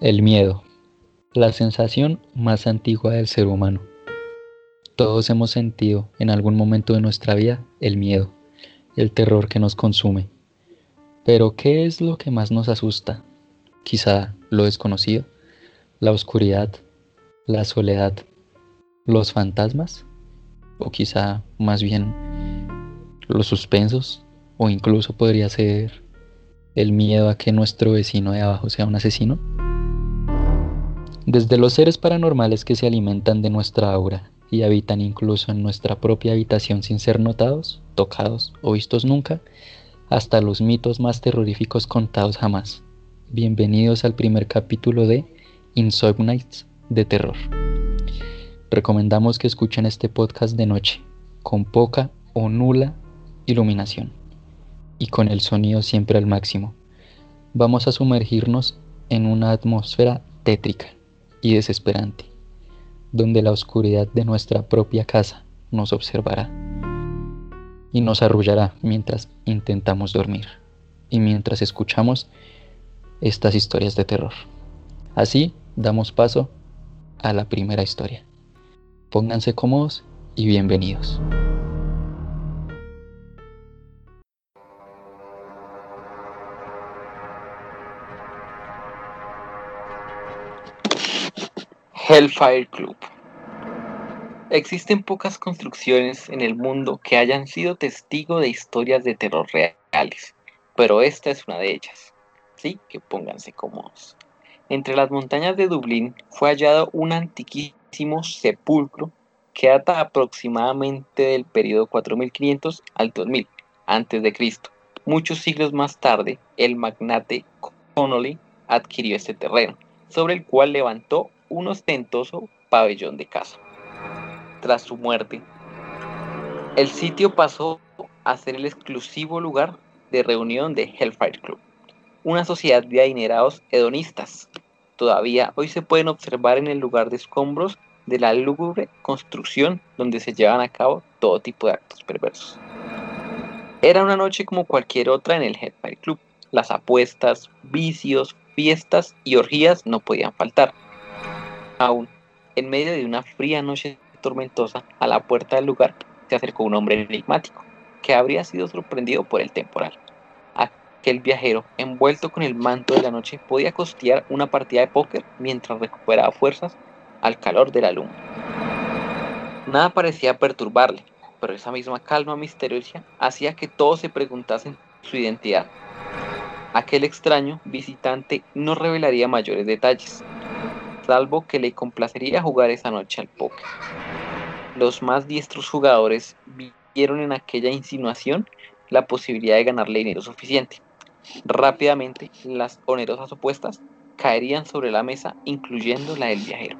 El miedo, la sensación más antigua del ser humano. Todos hemos sentido en algún momento de nuestra vida el miedo, el terror que nos consume. Pero ¿qué es lo que más nos asusta? Quizá lo desconocido, la oscuridad, la soledad, los fantasmas, o quizá más bien los suspensos, o incluso podría ser el miedo a que nuestro vecino de abajo sea un asesino. Desde los seres paranormales que se alimentan de nuestra aura y habitan incluso en nuestra propia habitación sin ser notados, tocados o vistos nunca, hasta los mitos más terroríficos contados jamás. Bienvenidos al primer capítulo de Insomnites de Terror. Recomendamos que escuchen este podcast de noche, con poca o nula iluminación y con el sonido siempre al máximo. Vamos a sumergirnos en una atmósfera tétrica y desesperante, donde la oscuridad de nuestra propia casa nos observará y nos arrullará mientras intentamos dormir y mientras escuchamos estas historias de terror. Así damos paso a la primera historia. Pónganse cómodos y bienvenidos. Hellfire Club. Existen pocas construcciones en el mundo que hayan sido testigo de historias de terror reales, pero esta es una de ellas. Así que pónganse cómodos. Entre las montañas de Dublín fue hallado un antiquísimo sepulcro que data aproximadamente del periodo 4500 al 2000 a.C. Muchos siglos más tarde, el magnate Connolly adquirió este terreno, sobre el cual levantó un ostentoso pabellón de casa. Tras su muerte, el sitio pasó a ser el exclusivo lugar de reunión de Hellfire Club, una sociedad de adinerados hedonistas. Todavía hoy se pueden observar en el lugar de escombros de la lúgubre construcción donde se llevan a cabo todo tipo de actos perversos. Era una noche como cualquier otra en el Hellfire Club. Las apuestas, vicios, fiestas y orgías no podían faltar. Aún, en medio de una fría noche tormentosa, a la puerta del lugar se acercó un hombre enigmático, que habría sido sorprendido por el temporal. Aquel viajero, envuelto con el manto de la noche, podía costear una partida de póker mientras recuperaba fuerzas al calor de la luna. Nada parecía perturbarle, pero esa misma calma misteriosa hacía que todos se preguntasen su identidad. Aquel extraño visitante no revelaría mayores detalles, salvo que le complacería jugar esa noche al póker. Los más diestros jugadores vieron en aquella insinuación la posibilidad de ganarle dinero suficiente. Rápidamente, las onerosas opuestas caerían sobre la mesa, incluyendo la del viajero.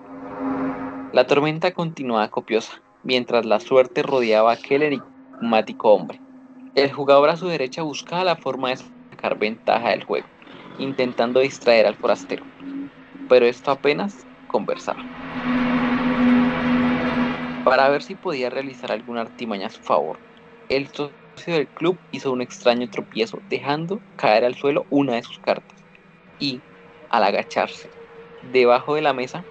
La tormenta continuaba copiosa, mientras la suerte rodeaba a aquel enigmático hombre. El jugador a su derecha buscaba la forma de sacar ventaja del juego, intentando distraer al forastero pero esto apenas conversaba. Para ver si podía realizar alguna artimaña a su favor, el socio del club hizo un extraño tropiezo, dejando caer al suelo una de sus cartas. Y, al agacharse debajo de la mesa,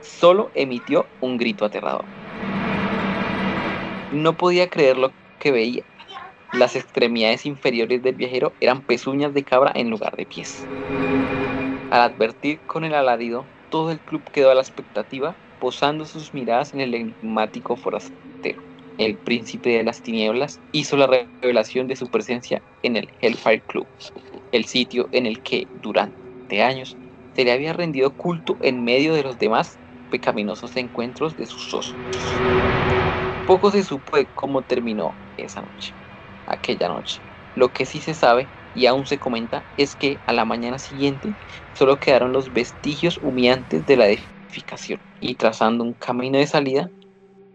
solo emitió un grito aterrador. No podía creer lo que veía. Las extremidades inferiores del viajero eran pezuñas de cabra en lugar de pies. Al advertir con el alarido, todo el club quedó a la expectativa, posando sus miradas en el enigmático forastero. El príncipe de las tinieblas hizo la revelación de su presencia en el Hellfire Club, el sitio en el que durante años se le había rendido culto en medio de los demás pecaminosos encuentros de sus socios. Poco se supo de cómo terminó esa noche, aquella noche. Lo que sí se sabe y aún se comenta es que a la mañana siguiente solo quedaron los vestigios humeantes de la edificación y trazando un camino de salida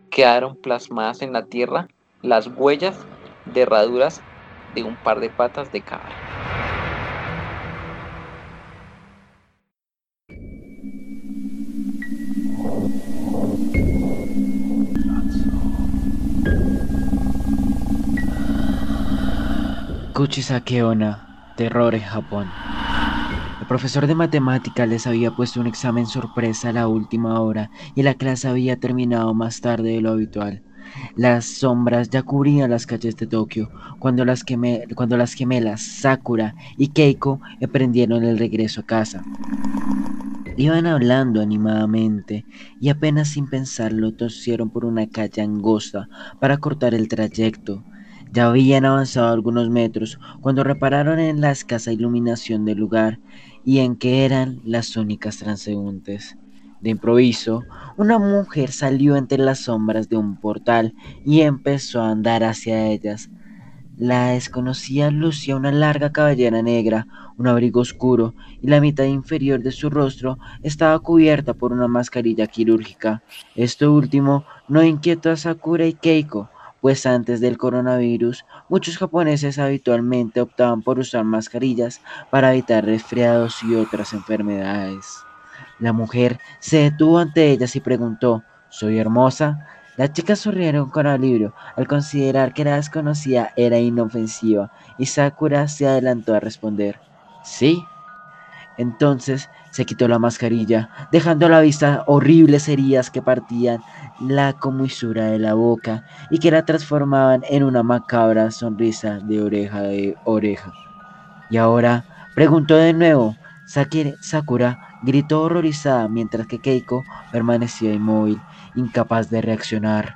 quedaron plasmadas en la tierra las huellas de herraduras de un par de patas de cabra. Kuchisake Terror en Japón. El profesor de matemática les había puesto un examen sorpresa a la última hora y la clase había terminado más tarde de lo habitual. Las sombras ya cubrían las calles de Tokio cuando las, cuando las gemelas Sakura y Keiko emprendieron el regreso a casa. Iban hablando animadamente y apenas sin pensarlo tosieron por una calle angosta para cortar el trayecto. Ya habían avanzado algunos metros cuando repararon en la escasa iluminación del lugar y en que eran las únicas transeúntes. De improviso, una mujer salió entre las sombras de un portal y empezó a andar hacia ellas. La desconocida lucía una larga cabellera negra, un abrigo oscuro y la mitad inferior de su rostro estaba cubierta por una mascarilla quirúrgica. Esto último no inquietó a Sakura y Keiko, pues antes del coronavirus muchos japoneses habitualmente optaban por usar mascarillas para evitar resfriados y otras enfermedades. La mujer se detuvo ante ellas y preguntó, ¿Soy hermosa? Las chicas sonrieron con alivio al considerar que la desconocida era inofensiva y Sakura se adelantó a responder, ¿sí? Entonces se quitó la mascarilla, dejando a la vista horribles heridas que partían la comisura de la boca y que la transformaban en una macabra sonrisa de oreja de oreja. Y ahora preguntó de nuevo. Sakura gritó horrorizada mientras que Keiko permanecía inmóvil, incapaz de reaccionar.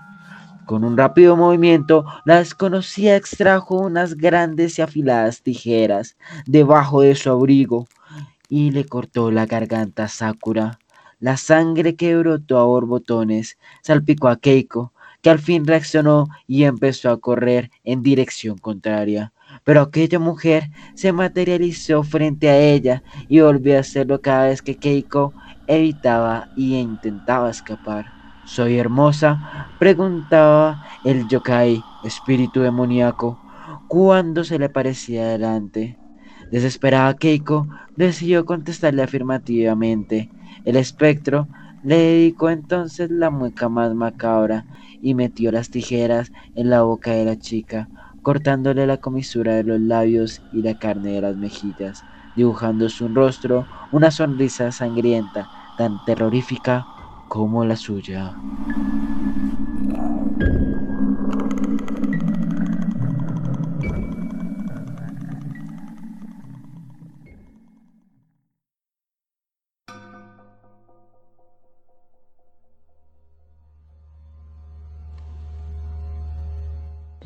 Con un rápido movimiento, la desconocida extrajo unas grandes y afiladas tijeras debajo de su abrigo y le cortó la garganta a Sakura. La sangre que brotó a borbotones salpicó a Keiko, que al fin reaccionó y empezó a correr en dirección contraria. Pero aquella mujer se materializó frente a ella y volvió a hacerlo cada vez que Keiko evitaba y intentaba escapar. ¿Soy hermosa? preguntaba el yokai, espíritu demoníaco, cuando se le parecía delante. Desesperada Keiko decidió contestarle afirmativamente. El espectro le dedicó entonces la mueca más macabra y metió las tijeras en la boca de la chica, cortándole la comisura de los labios y la carne de las mejillas, dibujando su rostro una sonrisa sangrienta, tan terrorífica como la suya.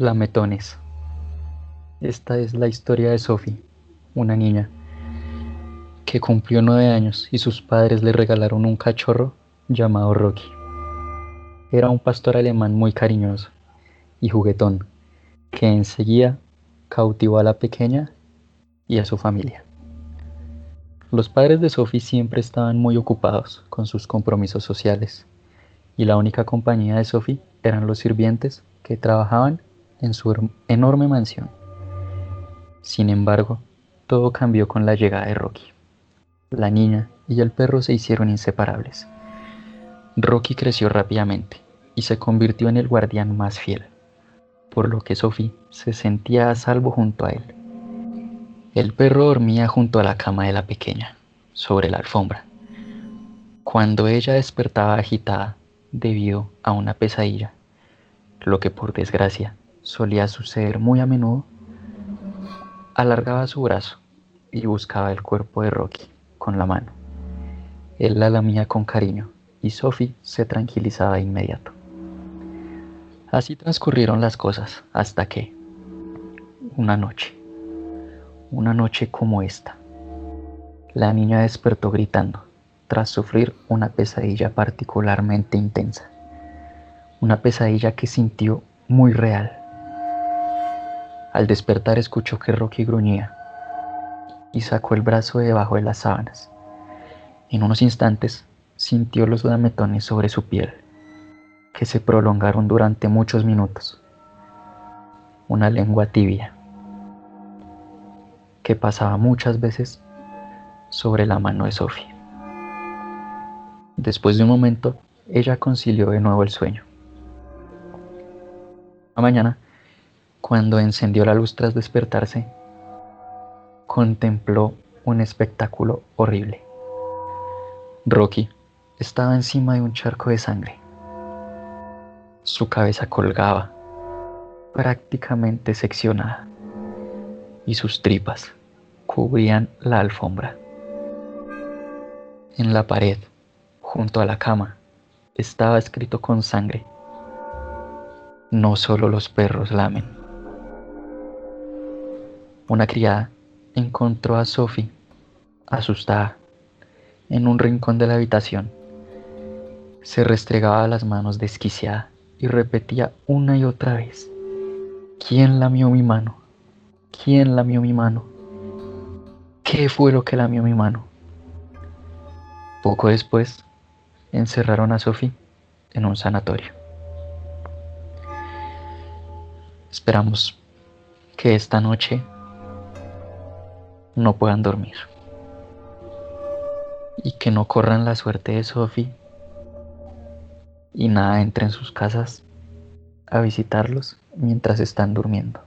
Lametones. Esta es la historia de Sophie, una niña que cumplió nueve años y sus padres le regalaron un cachorro llamado Rocky. Era un pastor alemán muy cariñoso y juguetón que enseguida cautivó a la pequeña y a su familia. Los padres de Sophie siempre estaban muy ocupados con sus compromisos sociales y la única compañía de Sophie eran los sirvientes que trabajaban en su enorme mansión. Sin embargo, todo cambió con la llegada de Rocky. La niña y el perro se hicieron inseparables. Rocky creció rápidamente y se convirtió en el guardián más fiel, por lo que Sophie se sentía a salvo junto a él. El perro dormía junto a la cama de la pequeña, sobre la alfombra. Cuando ella despertaba agitada debido a una pesadilla, lo que por desgracia solía suceder muy a menudo, alargaba su brazo y buscaba el cuerpo de Rocky con la mano. Él la lamía con cariño y Sophie se tranquilizaba de inmediato. Así transcurrieron las cosas hasta que, una noche, una noche como esta, la niña despertó gritando tras sufrir una pesadilla particularmente intensa, una pesadilla que sintió muy real al despertar escuchó que Rocky gruñía y sacó el brazo de debajo de las sábanas. En unos instantes sintió los lametones sobre su piel, que se prolongaron durante muchos minutos. Una lengua tibia, que pasaba muchas veces sobre la mano de Sophie. Después de un momento, ella concilió de nuevo el sueño. Mañana, cuando encendió la luz tras despertarse, contempló un espectáculo horrible. Rocky estaba encima de un charco de sangre. Su cabeza colgaba, prácticamente seccionada, y sus tripas cubrían la alfombra. En la pared, junto a la cama, estaba escrito con sangre. No solo los perros lamen. Una criada encontró a Sophie, asustada, en un rincón de la habitación. Se restregaba las manos desquiciada y repetía una y otra vez, ¿quién lamió mi mano? ¿Quién lamió mi mano? ¿Qué fue lo que lamió mi mano? Poco después, encerraron a Sophie en un sanatorio. Esperamos que esta noche no puedan dormir y que no corran la suerte de Sophie y nada entre en sus casas a visitarlos mientras están durmiendo.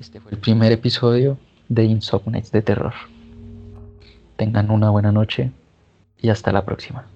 Este fue el primer episodio de Insomniacs de Terror. Tengan una buena noche y hasta la próxima.